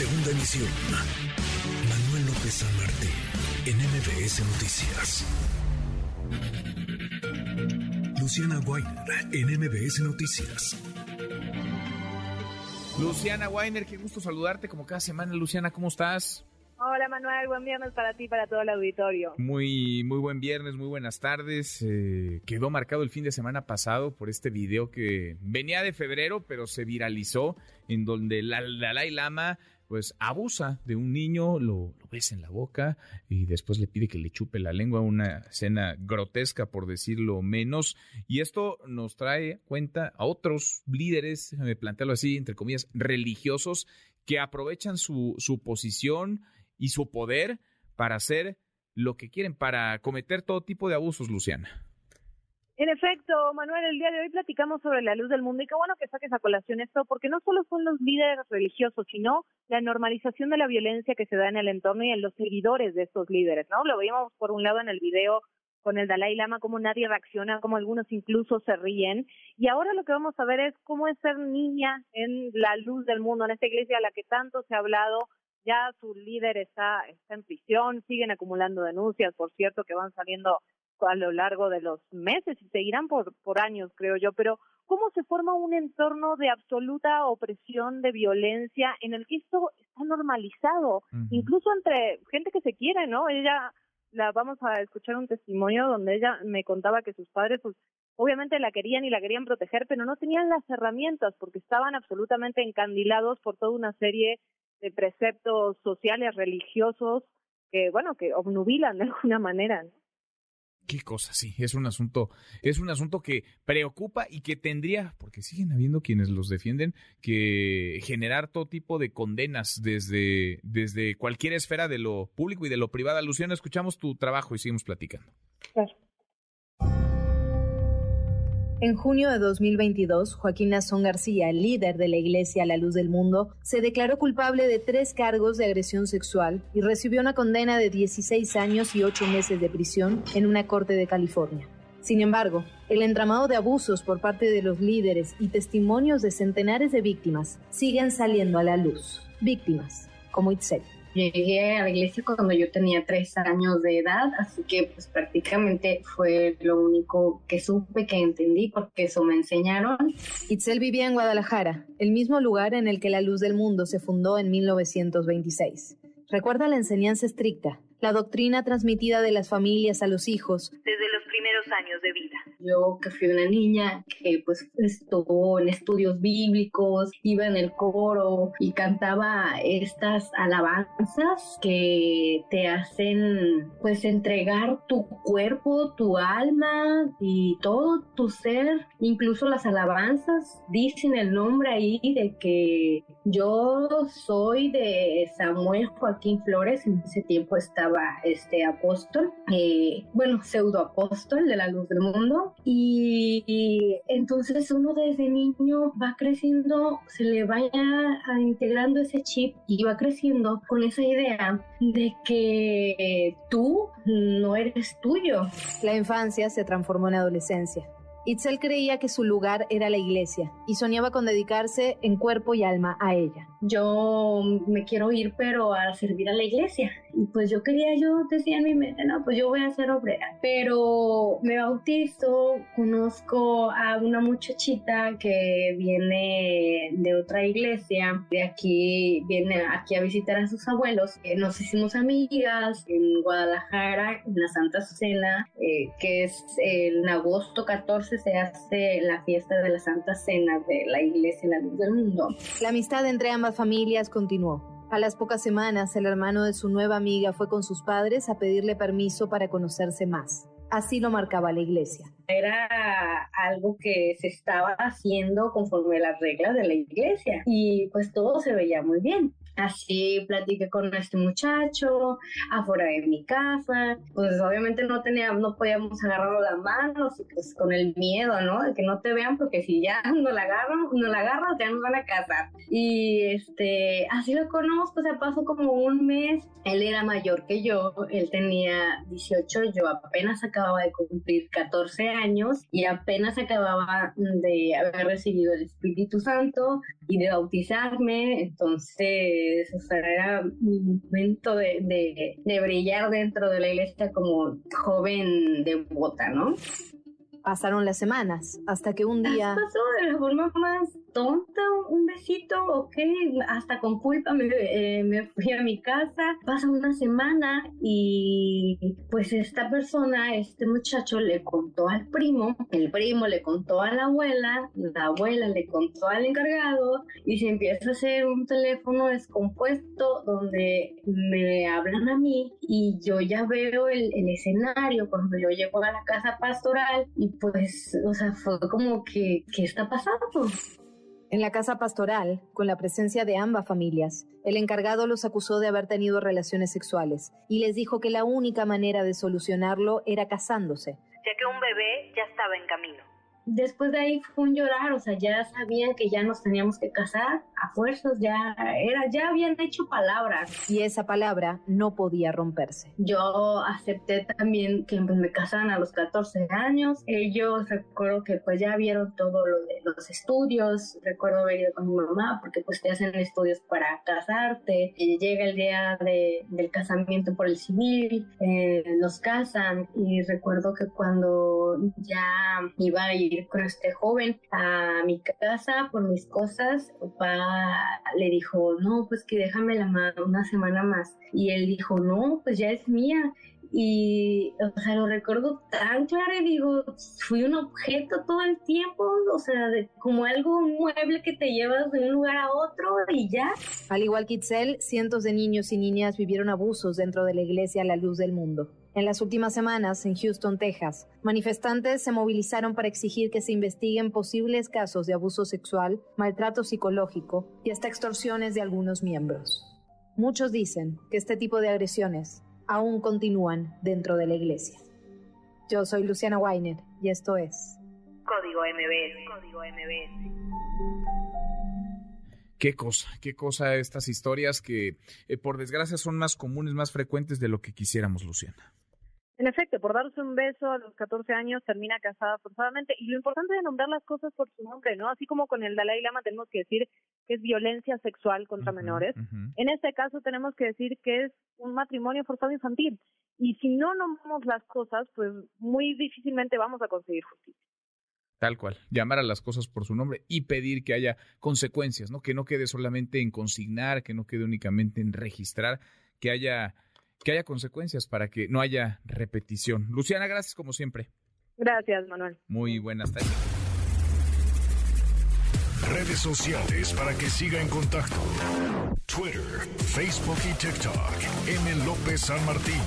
Segunda emisión. Manuel López San Martín, en MBS Noticias. Luciana Weiner, en MBS Noticias. Luciana Weiner, qué gusto saludarte como cada semana. Luciana, ¿cómo estás? Hola Manuel, buen viernes para ti y para todo el auditorio. Muy, muy buen viernes, muy buenas tardes. Eh, quedó marcado el fin de semana pasado por este video que venía de febrero, pero se viralizó, en donde el Dalai Lama pues abusa de un niño, lo, besa en la boca y después le pide que le chupe la lengua, una escena grotesca por decirlo menos. Y esto nos trae cuenta a otros líderes, me plantearlo así, entre comillas, religiosos, que aprovechan su, su posición y su poder para hacer lo que quieren, para cometer todo tipo de abusos, Luciana. En efecto, Manuel, el día de hoy platicamos sobre la luz del mundo y qué bueno que saques a colación esto, porque no solo son los líderes religiosos, sino la normalización de la violencia que se da en el entorno y en los seguidores de estos líderes, ¿no? Lo veíamos por un lado en el video con el Dalai Lama, cómo nadie reacciona, cómo algunos incluso se ríen. Y ahora lo que vamos a ver es cómo es ser niña en la luz del mundo, en esta iglesia a la que tanto se ha hablado. Ya su líder está, está en prisión, siguen acumulando denuncias, por cierto, que van saliendo a lo largo de los meses y seguirán por, por años, creo yo, pero cómo se forma un entorno de absoluta opresión, de violencia, en el que esto está normalizado, incluso entre gente que se quiere, ¿no? Ella, la vamos a escuchar un testimonio donde ella me contaba que sus padres, pues, obviamente la querían y la querían proteger, pero no tenían las herramientas porque estaban absolutamente encandilados por toda una serie de preceptos sociales, religiosos, que, bueno, que obnubilan de alguna manera, ¿no? Qué cosa, sí, es un asunto, es un asunto que preocupa y que tendría, porque siguen habiendo quienes los defienden, que generar todo tipo de condenas desde, desde cualquier esfera de lo público y de lo privado. Luciana, escuchamos tu trabajo y seguimos platicando. Claro. En junio de 2022, Joaquín Nazón García, líder de la Iglesia la Luz del Mundo, se declaró culpable de tres cargos de agresión sexual y recibió una condena de 16 años y 8 meses de prisión en una corte de California. Sin embargo, el entramado de abusos por parte de los líderes y testimonios de centenares de víctimas siguen saliendo a la luz. Víctimas, como Itzel. Llegué a la iglesia cuando yo tenía tres años de edad, así que pues prácticamente fue lo único que supe, que entendí, porque eso me enseñaron. Itzel vivía en Guadalajara, el mismo lugar en el que la Luz del Mundo se fundó en 1926. Recuerda la enseñanza estricta, la doctrina transmitida de las familias a los hijos años de vida. Yo que fui una niña que pues estuvo en estudios bíblicos, iba en el coro y cantaba estas alabanzas que te hacen pues entregar tu cuerpo, tu alma y todo tu ser, incluso las alabanzas dicen el nombre ahí de que yo soy de Samuel Joaquín Flores, en ese tiempo estaba este apóstol, eh, bueno, pseudo apóstol de la luz del mundo, y, entonces uno desde niño va creciendo, se le vaya integrando ese chip y va creciendo con esa idea de que tú no eres tuyo. La infancia se transformó en adolescencia. Itzel creía que su lugar era la iglesia y soñaba con dedicarse en cuerpo y alma a ella. Yo me quiero ir, pero a servir a la iglesia. Y pues yo quería, yo decía en mi mente, no, pues yo voy a ser obrera. Pero me bautizo, conozco a una muchachita que viene de otra iglesia, de aquí, viene aquí a visitar a sus abuelos. Eh, nos hicimos amigas en Guadalajara, en la Santa Cena, eh, que es en agosto 14 se hace la fiesta de la Santa Cena de la Iglesia en la Luz del Mundo. La amistad entre ambas familias continuó. A las pocas semanas, el hermano de su nueva amiga fue con sus padres a pedirle permiso para conocerse más. Así lo marcaba la iglesia. Era algo que se estaba haciendo conforme a las reglas de la iglesia y pues todo se veía muy bien. Así platiqué con este muchacho afuera de mi casa. Pues obviamente no tenía, no podíamos agarrarlo las manos y pues con el miedo, ¿no? De que no te vean porque si ya no la agarran, no la agarran, ya nos van a casar. Y este, así lo conozco, o sea, pasó como un mes. Él era mayor que yo, él tenía 18, yo apenas acababa de cumplir 14 años y apenas acababa de haber recibido el Espíritu Santo y de bautizarme, entonces pues, o sea, era mi momento de, de brillar dentro de la iglesia como joven devota, ¿no? Pasaron las semanas hasta que un día... Pasó de la forma más tonta, un besito, ok, hasta con culpa me, eh, me, fui a mi casa, pasa una semana y pues esta persona, este muchacho le contó al primo, el primo le contó a la abuela, la abuela le contó al encargado y se empieza a hacer un teléfono descompuesto donde me hablan a mí y yo ya veo el, el escenario cuando yo llego a la casa pastoral y pues, o sea, fue como que, ¿qué está pasando? En la casa pastoral, con la presencia de ambas familias, el encargado los acusó de haber tenido relaciones sexuales y les dijo que la única manera de solucionarlo era casándose, ya que un bebé ya estaba en camino después de ahí fue un llorar, o sea, ya sabían que ya nos teníamos que casar, a fuerzas ya era, ya habían hecho palabras. Y esa palabra no podía romperse. Yo acepté también que pues, me casaran a los 14 años. Ellos recuerdo que pues ya vieron todo lo de los estudios, recuerdo haber ido con mi mamá porque pues te hacen estudios para casarte, y llega el día de, del casamiento por el civil, eh, nos casan y recuerdo que cuando ya iba a ir con este joven a mi casa por mis cosas, papá le dijo, no, pues que déjame la mano una semana más. Y él dijo, no, pues ya es mía. Y, o sea, lo recuerdo tan claro y digo, fui un objeto todo el tiempo, o sea, de, como algo, un mueble que te llevas de un lugar a otro y ya. Al igual que Itzel, cientos de niños y niñas vivieron abusos dentro de la iglesia a la luz del mundo. En las últimas semanas, en Houston, Texas, manifestantes se movilizaron para exigir que se investiguen posibles casos de abuso sexual, maltrato psicológico y hasta extorsiones de algunos miembros. Muchos dicen que este tipo de agresiones aún continúan dentro de la iglesia. Yo soy Luciana Weiner y esto es Código MBS. Código MBS. Qué cosa, qué cosa estas historias que eh, por desgracia son más comunes, más frecuentes de lo que quisiéramos, Luciana. En efecto, por darse un beso a los 14 años termina casada forzadamente y lo importante es nombrar las cosas por su nombre, ¿no? Así como con el Dalai Lama tenemos que decir que es violencia sexual contra menores, en este caso tenemos que decir que es un matrimonio forzado infantil y si no nombramos las cosas, pues muy difícilmente vamos a conseguir justicia. Tal cual, llamar a las cosas por su nombre y pedir que haya consecuencias, ¿no? Que no quede solamente en consignar, que no quede únicamente en registrar, que haya que haya consecuencias para que no haya repetición. Luciana, gracias como siempre. Gracias, Manuel. Muy buenas tardes. Redes sociales para que siga en contacto: Twitter, Facebook y TikTok. M. López San Martín.